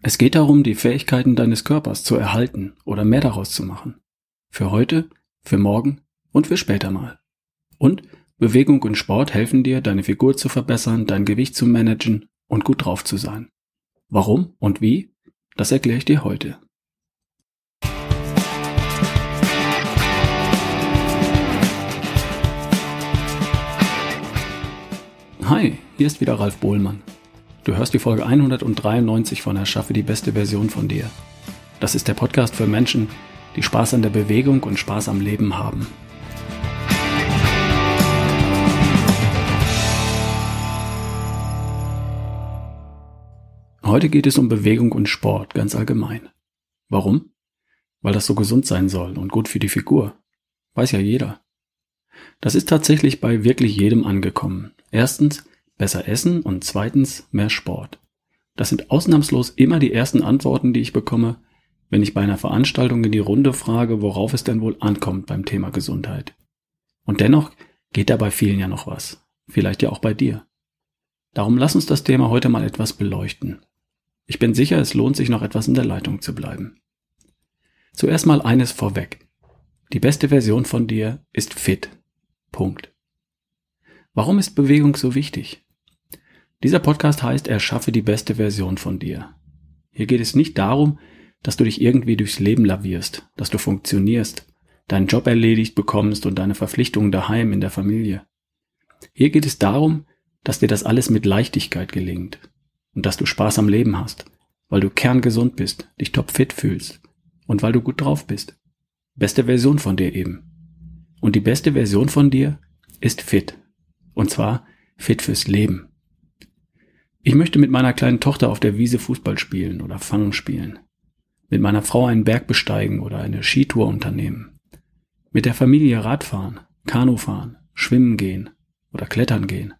Es geht darum, die Fähigkeiten deines Körpers zu erhalten oder mehr daraus zu machen. Für heute, für morgen und für später mal. Und Bewegung und Sport helfen dir, deine Figur zu verbessern, dein Gewicht zu managen und gut drauf zu sein. Warum und wie? Das erkläre ich dir heute. Hi, hier ist wieder Ralf Bohlmann. Du hörst die Folge 193 von Erschaffe die beste Version von dir. Das ist der Podcast für Menschen, die Spaß an der Bewegung und Spaß am Leben haben. Heute geht es um Bewegung und Sport ganz allgemein. Warum? Weil das so gesund sein soll und gut für die Figur. Weiß ja jeder. Das ist tatsächlich bei wirklich jedem angekommen. Erstens, besser essen und zweitens mehr Sport. Das sind ausnahmslos immer die ersten Antworten, die ich bekomme, wenn ich bei einer Veranstaltung in die Runde frage, worauf es denn wohl ankommt beim Thema Gesundheit. Und dennoch geht da bei vielen ja noch was. Vielleicht ja auch bei dir. Darum lass uns das Thema heute mal etwas beleuchten. Ich bin sicher, es lohnt sich noch etwas in der Leitung zu bleiben. Zuerst mal eines vorweg. Die beste Version von dir ist fit. Punkt. Warum ist Bewegung so wichtig? Dieser Podcast heißt Erschaffe die beste Version von dir. Hier geht es nicht darum, dass du dich irgendwie durchs Leben lavierst, dass du funktionierst, deinen Job erledigt bekommst und deine Verpflichtungen daheim in der Familie. Hier geht es darum, dass dir das alles mit Leichtigkeit gelingt und dass du Spaß am Leben hast, weil du kerngesund bist, dich topfit fühlst und weil du gut drauf bist. Beste Version von dir eben. Und die beste Version von dir ist fit. Und zwar fit fürs Leben. Ich möchte mit meiner kleinen Tochter auf der Wiese Fußball spielen oder Fangen spielen. Mit meiner Frau einen Berg besteigen oder eine Skitour unternehmen. Mit der Familie Radfahren, Kanu fahren, schwimmen gehen oder klettern gehen.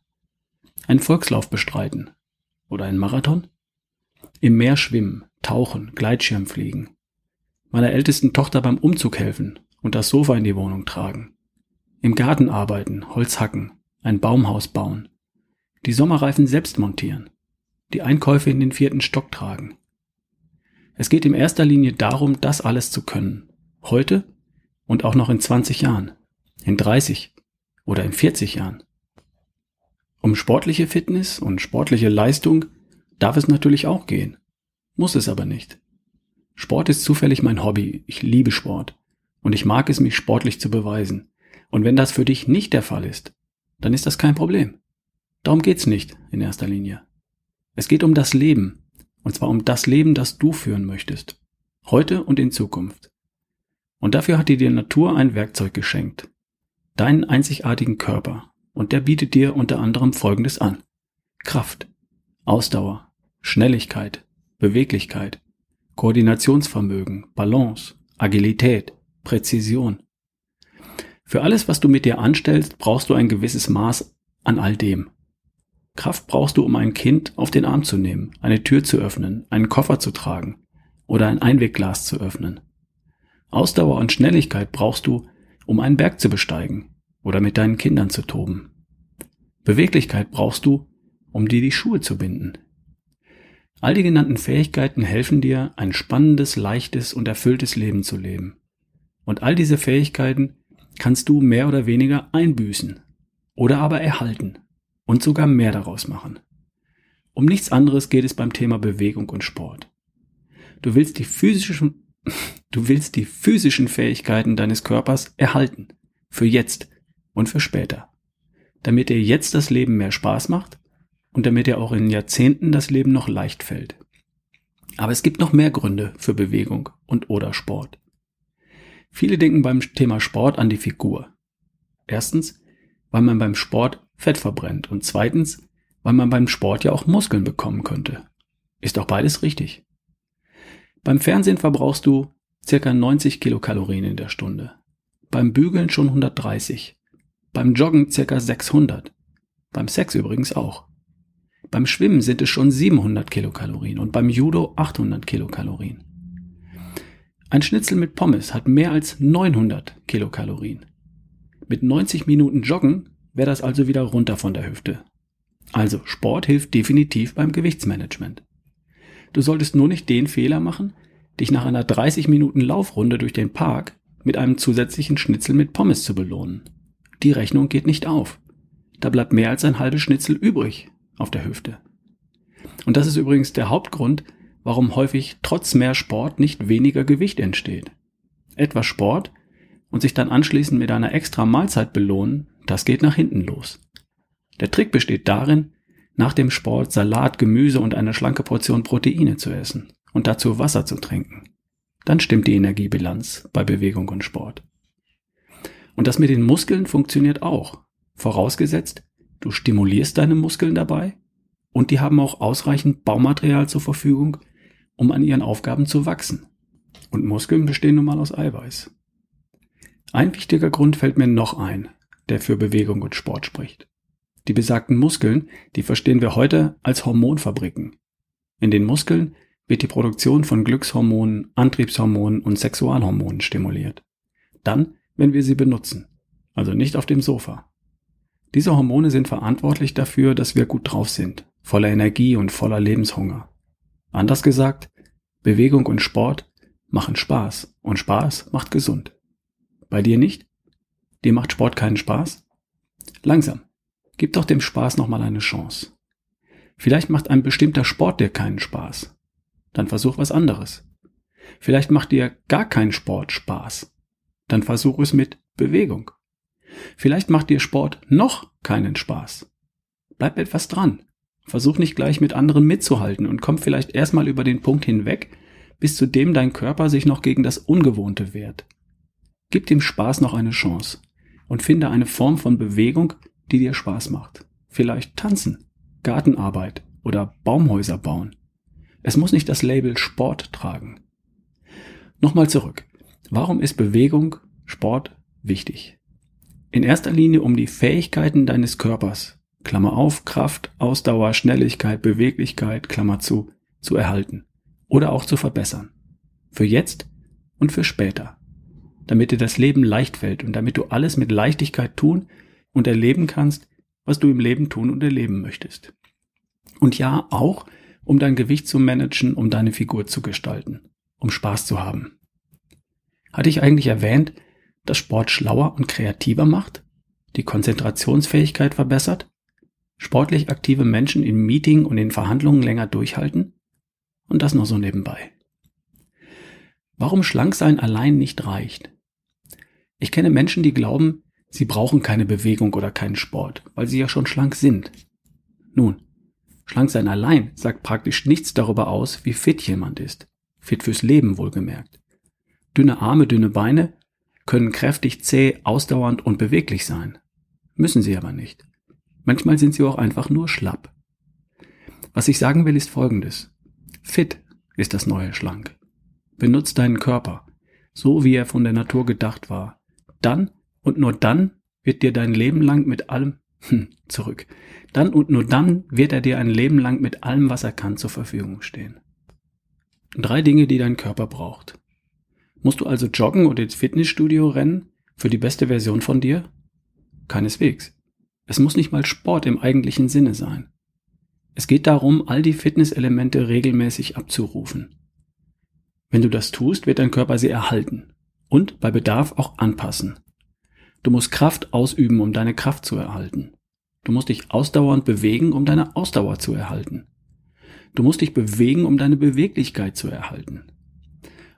Einen Volkslauf bestreiten oder einen Marathon. Im Meer schwimmen, tauchen, Gleitschirm fliegen. Meiner ältesten Tochter beim Umzug helfen und das Sofa in die Wohnung tragen. Im Garten arbeiten, Holz hacken, ein Baumhaus bauen die Sommerreifen selbst montieren, die Einkäufe in den vierten Stock tragen. Es geht in erster Linie darum, das alles zu können. Heute und auch noch in 20 Jahren, in 30 oder in 40 Jahren. Um sportliche Fitness und sportliche Leistung darf es natürlich auch gehen. Muss es aber nicht. Sport ist zufällig mein Hobby. Ich liebe Sport. Und ich mag es, mich sportlich zu beweisen. Und wenn das für dich nicht der Fall ist, dann ist das kein Problem. Darum geht's nicht in erster Linie. Es geht um das Leben. Und zwar um das Leben, das du führen möchtest. Heute und in Zukunft. Und dafür hat dir die Natur ein Werkzeug geschenkt. Deinen einzigartigen Körper. Und der bietet dir unter anderem Folgendes an. Kraft, Ausdauer, Schnelligkeit, Beweglichkeit, Koordinationsvermögen, Balance, Agilität, Präzision. Für alles, was du mit dir anstellst, brauchst du ein gewisses Maß an all dem. Kraft brauchst du, um ein Kind auf den Arm zu nehmen, eine Tür zu öffnen, einen Koffer zu tragen oder ein Einwegglas zu öffnen. Ausdauer und Schnelligkeit brauchst du, um einen Berg zu besteigen oder mit deinen Kindern zu toben. Beweglichkeit brauchst du, um dir die Schuhe zu binden. All die genannten Fähigkeiten helfen dir, ein spannendes, leichtes und erfülltes Leben zu leben. Und all diese Fähigkeiten kannst du mehr oder weniger einbüßen oder aber erhalten und sogar mehr daraus machen. Um nichts anderes geht es beim Thema Bewegung und Sport. Du willst die physischen, du willst die physischen Fähigkeiten deines Körpers erhalten. Für jetzt und für später. Damit dir jetzt das Leben mehr Spaß macht und damit dir auch in Jahrzehnten das Leben noch leicht fällt. Aber es gibt noch mehr Gründe für Bewegung und oder Sport. Viele denken beim Thema Sport an die Figur. Erstens, weil man beim Sport Fett verbrennt und zweitens, weil man beim Sport ja auch Muskeln bekommen könnte. Ist doch beides richtig. Beim Fernsehen verbrauchst du circa 90 Kilokalorien in der Stunde. Beim Bügeln schon 130. Beim Joggen circa 600. Beim Sex übrigens auch. Beim Schwimmen sind es schon 700 Kilokalorien und beim Judo 800 Kilokalorien. Ein Schnitzel mit Pommes hat mehr als 900 Kilokalorien. Mit 90 Minuten Joggen wäre das also wieder runter von der Hüfte. Also Sport hilft definitiv beim Gewichtsmanagement. Du solltest nur nicht den Fehler machen, dich nach einer 30 Minuten Laufrunde durch den Park mit einem zusätzlichen Schnitzel mit Pommes zu belohnen. Die Rechnung geht nicht auf. Da bleibt mehr als ein halbes Schnitzel übrig auf der Hüfte. Und das ist übrigens der Hauptgrund, warum häufig trotz mehr Sport nicht weniger Gewicht entsteht. Etwas Sport und sich dann anschließend mit einer extra Mahlzeit belohnen, das geht nach hinten los. Der Trick besteht darin, nach dem Sport Salat, Gemüse und eine schlanke Portion Proteine zu essen und dazu Wasser zu trinken. Dann stimmt die Energiebilanz bei Bewegung und Sport. Und das mit den Muskeln funktioniert auch, vorausgesetzt, du stimulierst deine Muskeln dabei und die haben auch ausreichend Baumaterial zur Verfügung, um an ihren Aufgaben zu wachsen. Und Muskeln bestehen nun mal aus Eiweiß. Ein wichtiger Grund fällt mir noch ein, der für Bewegung und Sport spricht. Die besagten Muskeln, die verstehen wir heute als Hormonfabriken. In den Muskeln wird die Produktion von Glückshormonen, Antriebshormonen und Sexualhormonen stimuliert. Dann, wenn wir sie benutzen. Also nicht auf dem Sofa. Diese Hormone sind verantwortlich dafür, dass wir gut drauf sind, voller Energie und voller Lebenshunger. Anders gesagt, Bewegung und Sport machen Spaß und Spaß macht gesund. Bei dir nicht? Dir macht Sport keinen Spaß? Langsam. Gib doch dem Spaß nochmal eine Chance. Vielleicht macht ein bestimmter Sport dir keinen Spaß. Dann versuch was anderes. Vielleicht macht dir gar kein Sport Spaß. Dann versuch es mit Bewegung. Vielleicht macht dir Sport noch keinen Spaß. Bleib etwas dran. Versuch nicht gleich mit anderen mitzuhalten und komm vielleicht erstmal über den Punkt hinweg, bis zu dem dein Körper sich noch gegen das Ungewohnte wehrt. Gib dem Spaß noch eine Chance und finde eine Form von Bewegung, die dir Spaß macht. Vielleicht tanzen, Gartenarbeit oder Baumhäuser bauen. Es muss nicht das Label Sport tragen. Nochmal zurück. Warum ist Bewegung, Sport wichtig? In erster Linie um die Fähigkeiten deines Körpers, Klammer auf, Kraft, Ausdauer, Schnelligkeit, Beweglichkeit, Klammer zu, zu erhalten oder auch zu verbessern. Für jetzt und für später. Damit dir das Leben leicht fällt und damit du alles mit Leichtigkeit tun und erleben kannst, was du im Leben tun und erleben möchtest. Und ja, auch, um dein Gewicht zu managen, um deine Figur zu gestalten, um Spaß zu haben. Hatte ich eigentlich erwähnt, dass Sport schlauer und kreativer macht, die Konzentrationsfähigkeit verbessert, sportlich aktive Menschen in Meeting und in Verhandlungen länger durchhalten? Und das noch so nebenbei. Warum schlank sein allein nicht reicht? Ich kenne Menschen, die glauben, Sie brauchen keine Bewegung oder keinen Sport, weil sie ja schon schlank sind. Nun, schlank sein allein sagt praktisch nichts darüber aus, wie fit jemand ist. Fit fürs Leben wohlgemerkt. Dünne Arme, dünne Beine können kräftig, zäh, ausdauernd und beweglich sein. Müssen sie aber nicht. Manchmal sind sie auch einfach nur schlapp. Was ich sagen will, ist folgendes. Fit ist das neue Schlank. Benutzt deinen Körper, so wie er von der Natur gedacht war. Dann und nur dann wird dir dein Leben lang mit allem, hm, zurück. Dann und nur dann wird er dir ein Leben lang mit allem, was er kann, zur Verfügung stehen. Drei Dinge, die dein Körper braucht. Musst du also joggen oder ins Fitnessstudio rennen für die beste Version von dir? Keineswegs. Es muss nicht mal Sport im eigentlichen Sinne sein. Es geht darum, all die Fitnesselemente regelmäßig abzurufen. Wenn du das tust, wird dein Körper sie erhalten und bei Bedarf auch anpassen. Du musst Kraft ausüben, um deine Kraft zu erhalten. Du musst dich ausdauernd bewegen, um deine Ausdauer zu erhalten. Du musst dich bewegen, um deine Beweglichkeit zu erhalten.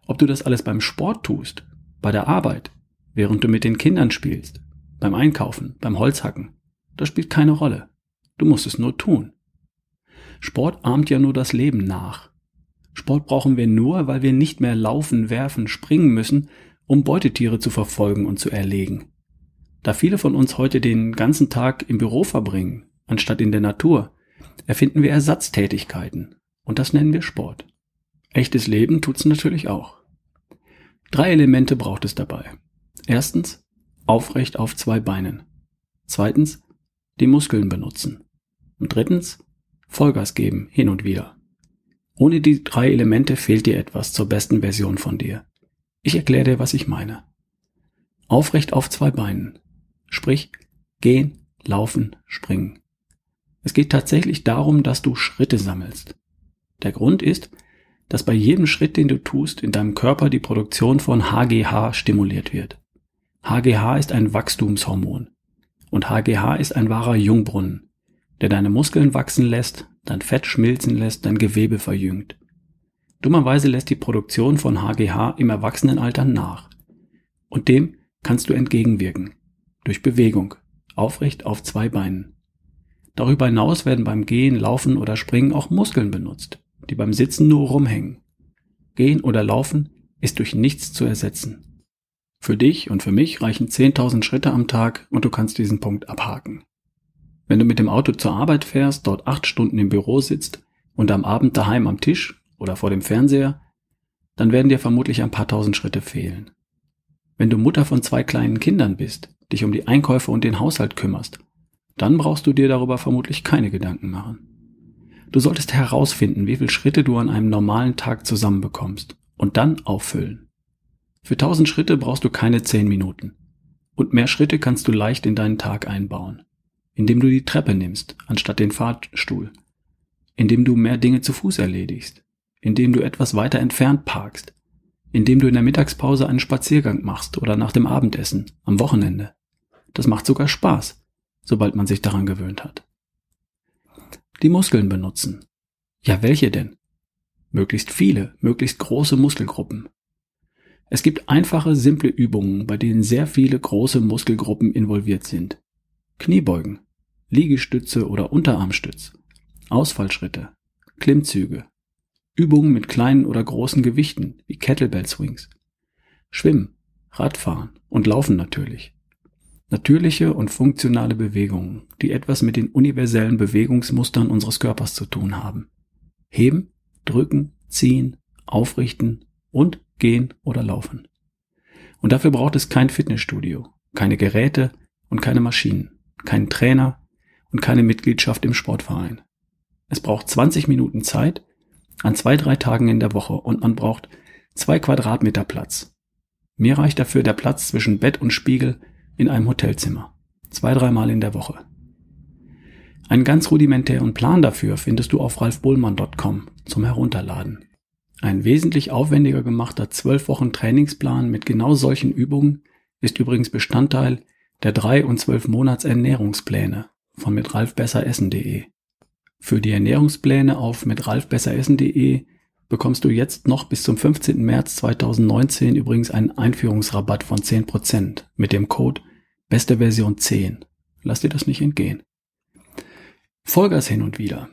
Ob du das alles beim Sport tust, bei der Arbeit, während du mit den Kindern spielst, beim Einkaufen, beim Holzhacken, das spielt keine Rolle. Du musst es nur tun. Sport ahmt ja nur das Leben nach. Sport brauchen wir nur, weil wir nicht mehr laufen, werfen, springen müssen, um Beutetiere zu verfolgen und zu erlegen. Da viele von uns heute den ganzen Tag im Büro verbringen, anstatt in der Natur, erfinden wir Ersatztätigkeiten. Und das nennen wir Sport. Echtes Leben tut's natürlich auch. Drei Elemente braucht es dabei. Erstens, aufrecht auf zwei Beinen. Zweitens, die Muskeln benutzen. Und drittens, Vollgas geben, hin und wieder. Ohne die drei Elemente fehlt dir etwas zur besten Version von dir. Ich erkläre dir, was ich meine. Aufrecht auf zwei Beinen. Sprich, gehen, laufen, springen. Es geht tatsächlich darum, dass du Schritte sammelst. Der Grund ist, dass bei jedem Schritt, den du tust, in deinem Körper die Produktion von HGH stimuliert wird. HGH ist ein Wachstumshormon. Und HGH ist ein wahrer Jungbrunnen, der deine Muskeln wachsen lässt, dein Fett schmilzen lässt, dein Gewebe verjüngt. Dummerweise lässt die Produktion von HGH im Erwachsenenalter nach. Und dem kannst du entgegenwirken. Durch Bewegung. Aufrecht auf zwei Beinen. Darüber hinaus werden beim Gehen, Laufen oder Springen auch Muskeln benutzt die beim Sitzen nur rumhängen. Gehen oder Laufen ist durch nichts zu ersetzen. Für dich und für mich reichen 10.000 Schritte am Tag und du kannst diesen Punkt abhaken. Wenn du mit dem Auto zur Arbeit fährst, dort acht Stunden im Büro sitzt und am Abend daheim am Tisch oder vor dem Fernseher, dann werden dir vermutlich ein paar tausend Schritte fehlen. Wenn du Mutter von zwei kleinen Kindern bist, dich um die Einkäufe und den Haushalt kümmerst, dann brauchst du dir darüber vermutlich keine Gedanken machen. Du solltest herausfinden, wie viele Schritte du an einem normalen Tag zusammenbekommst und dann auffüllen. Für 1000 Schritte brauchst du keine 10 Minuten. Und mehr Schritte kannst du leicht in deinen Tag einbauen, indem du die Treppe nimmst, anstatt den Fahrstuhl, indem du mehr Dinge zu Fuß erledigst, indem du etwas weiter entfernt parkst, indem du in der Mittagspause einen Spaziergang machst oder nach dem Abendessen, am Wochenende. Das macht sogar Spaß, sobald man sich daran gewöhnt hat die Muskeln benutzen. Ja, welche denn? Möglichst viele, möglichst große Muskelgruppen. Es gibt einfache, simple Übungen, bei denen sehr viele große Muskelgruppen involviert sind. Kniebeugen, Liegestütze oder Unterarmstütz, Ausfallschritte, Klimmzüge, Übungen mit kleinen oder großen Gewichten wie Kettlebell Swings, Schwimmen, Radfahren und Laufen natürlich. Natürliche und funktionale Bewegungen, die etwas mit den universellen Bewegungsmustern unseres Körpers zu tun haben. Heben, drücken, ziehen, aufrichten und gehen oder laufen. Und dafür braucht es kein Fitnessstudio, keine Geräte und keine Maschinen, keinen Trainer und keine Mitgliedschaft im Sportverein. Es braucht 20 Minuten Zeit an zwei, drei Tagen in der Woche und man braucht zwei Quadratmeter Platz. Mir reicht dafür der Platz zwischen Bett und Spiegel in einem Hotelzimmer. Zwei, dreimal in der Woche. Einen ganz rudimentären Plan dafür findest du auf ralfbullmann.com zum Herunterladen. Ein wesentlich aufwendiger gemachter 12 Wochen Trainingsplan mit genau solchen Übungen ist übrigens Bestandteil der 3 und 12 Monats Ernährungspläne von mitralfbesseressen.de. Für die Ernährungspläne auf mitralfbesseressen.de bekommst du jetzt noch bis zum 15. März 2019 übrigens einen Einführungsrabatt von 10% mit dem Code Beste Version 10. Lass dir das nicht entgehen. Vollgas hin und wieder.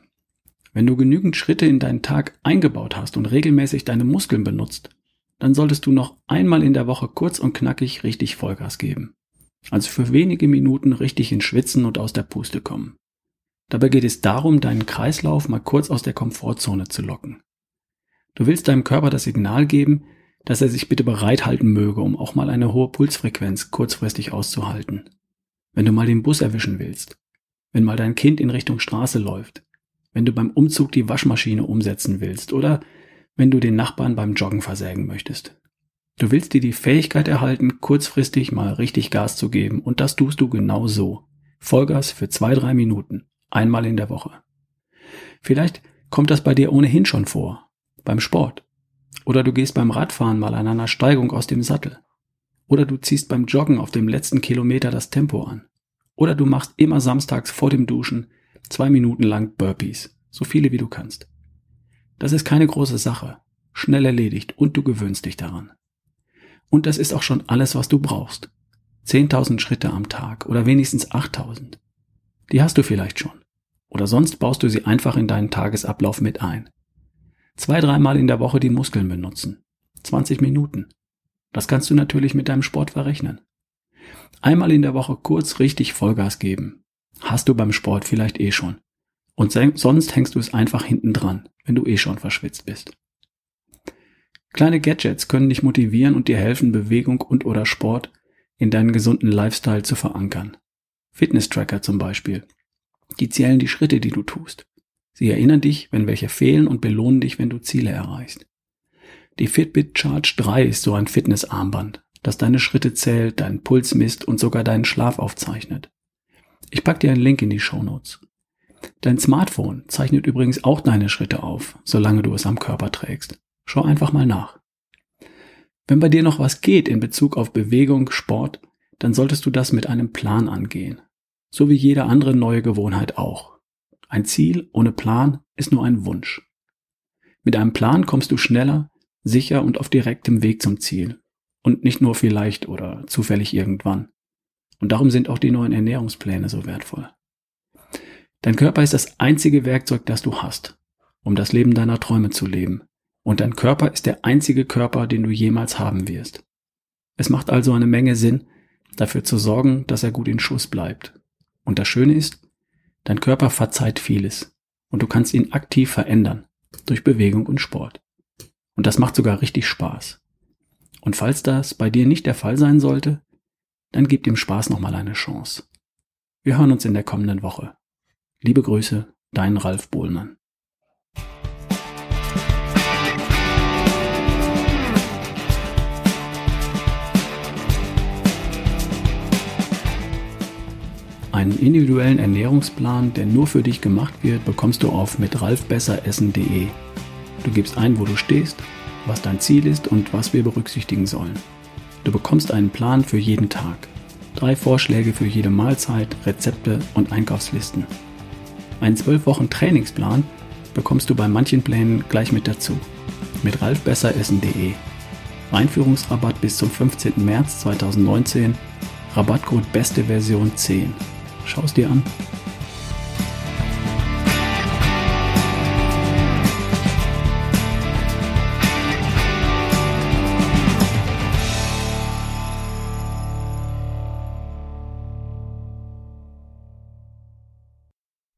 Wenn du genügend Schritte in deinen Tag eingebaut hast und regelmäßig deine Muskeln benutzt, dann solltest du noch einmal in der Woche kurz und knackig richtig Vollgas geben. Also für wenige Minuten richtig ins Schwitzen und aus der Puste kommen. Dabei geht es darum, deinen Kreislauf mal kurz aus der Komfortzone zu locken. Du willst deinem Körper das Signal geben, dass er sich bitte bereithalten möge, um auch mal eine hohe Pulsfrequenz kurzfristig auszuhalten. Wenn du mal den Bus erwischen willst, wenn mal dein Kind in Richtung Straße läuft, wenn du beim Umzug die Waschmaschine umsetzen willst oder wenn du den Nachbarn beim Joggen versägen möchtest. Du willst dir die Fähigkeit erhalten, kurzfristig mal richtig Gas zu geben und das tust du genau so. Vollgas für zwei, drei Minuten, einmal in der Woche. Vielleicht kommt das bei dir ohnehin schon vor, beim Sport oder du gehst beim Radfahren mal an einer Steigung aus dem Sattel. Oder du ziehst beim Joggen auf dem letzten Kilometer das Tempo an. Oder du machst immer samstags vor dem Duschen zwei Minuten lang Burpees. So viele wie du kannst. Das ist keine große Sache. Schnell erledigt und du gewöhnst dich daran. Und das ist auch schon alles, was du brauchst. 10.000 Schritte am Tag oder wenigstens 8.000. Die hast du vielleicht schon. Oder sonst baust du sie einfach in deinen Tagesablauf mit ein. Zwei, dreimal in der Woche die Muskeln benutzen. 20 Minuten. Das kannst du natürlich mit deinem Sport verrechnen. Einmal in der Woche kurz richtig Vollgas geben. Hast du beim Sport vielleicht eh schon. Und sonst hängst du es einfach hinten dran, wenn du eh schon verschwitzt bist. Kleine Gadgets können dich motivieren und dir helfen, Bewegung und oder Sport in deinen gesunden Lifestyle zu verankern. Fitness-Tracker zum Beispiel. Die zählen die Schritte, die du tust. Sie erinnern dich, wenn welche fehlen und belohnen dich, wenn du Ziele erreichst. Die Fitbit Charge 3 ist so ein Fitnessarmband, das deine Schritte zählt, deinen Puls misst und sogar deinen Schlaf aufzeichnet. Ich pack dir einen Link in die Show Notes. Dein Smartphone zeichnet übrigens auch deine Schritte auf, solange du es am Körper trägst. Schau einfach mal nach. Wenn bei dir noch was geht in Bezug auf Bewegung, Sport, dann solltest du das mit einem Plan angehen. So wie jede andere neue Gewohnheit auch. Ein Ziel ohne Plan ist nur ein Wunsch. Mit einem Plan kommst du schneller, sicher und auf direktem Weg zum Ziel. Und nicht nur vielleicht oder zufällig irgendwann. Und darum sind auch die neuen Ernährungspläne so wertvoll. Dein Körper ist das einzige Werkzeug, das du hast, um das Leben deiner Träume zu leben. Und dein Körper ist der einzige Körper, den du jemals haben wirst. Es macht also eine Menge Sinn, dafür zu sorgen, dass er gut in Schuss bleibt. Und das Schöne ist, dein Körper verzeiht vieles und du kannst ihn aktiv verändern durch Bewegung und Sport. Und das macht sogar richtig Spaß. Und falls das bei dir nicht der Fall sein sollte, dann gib dem Spaß nochmal eine Chance. Wir hören uns in der kommenden Woche. Liebe Grüße, dein Ralf Bohlmann. Einen individuellen Ernährungsplan, der nur für dich gemacht wird, bekommst du auf mit ralfbesseressen.de. Du gibst ein, wo du stehst, was dein Ziel ist und was wir berücksichtigen sollen. Du bekommst einen Plan für jeden Tag. Drei Vorschläge für jede Mahlzeit, Rezepte und Einkaufslisten. Einen 12 Wochen Trainingsplan bekommst du bei manchen Plänen gleich mit dazu. Mit ralfbesseressen.de. Einführungsrabatt bis zum 15. März 2019. Rabattcode beste Version 10. Schau es dir an.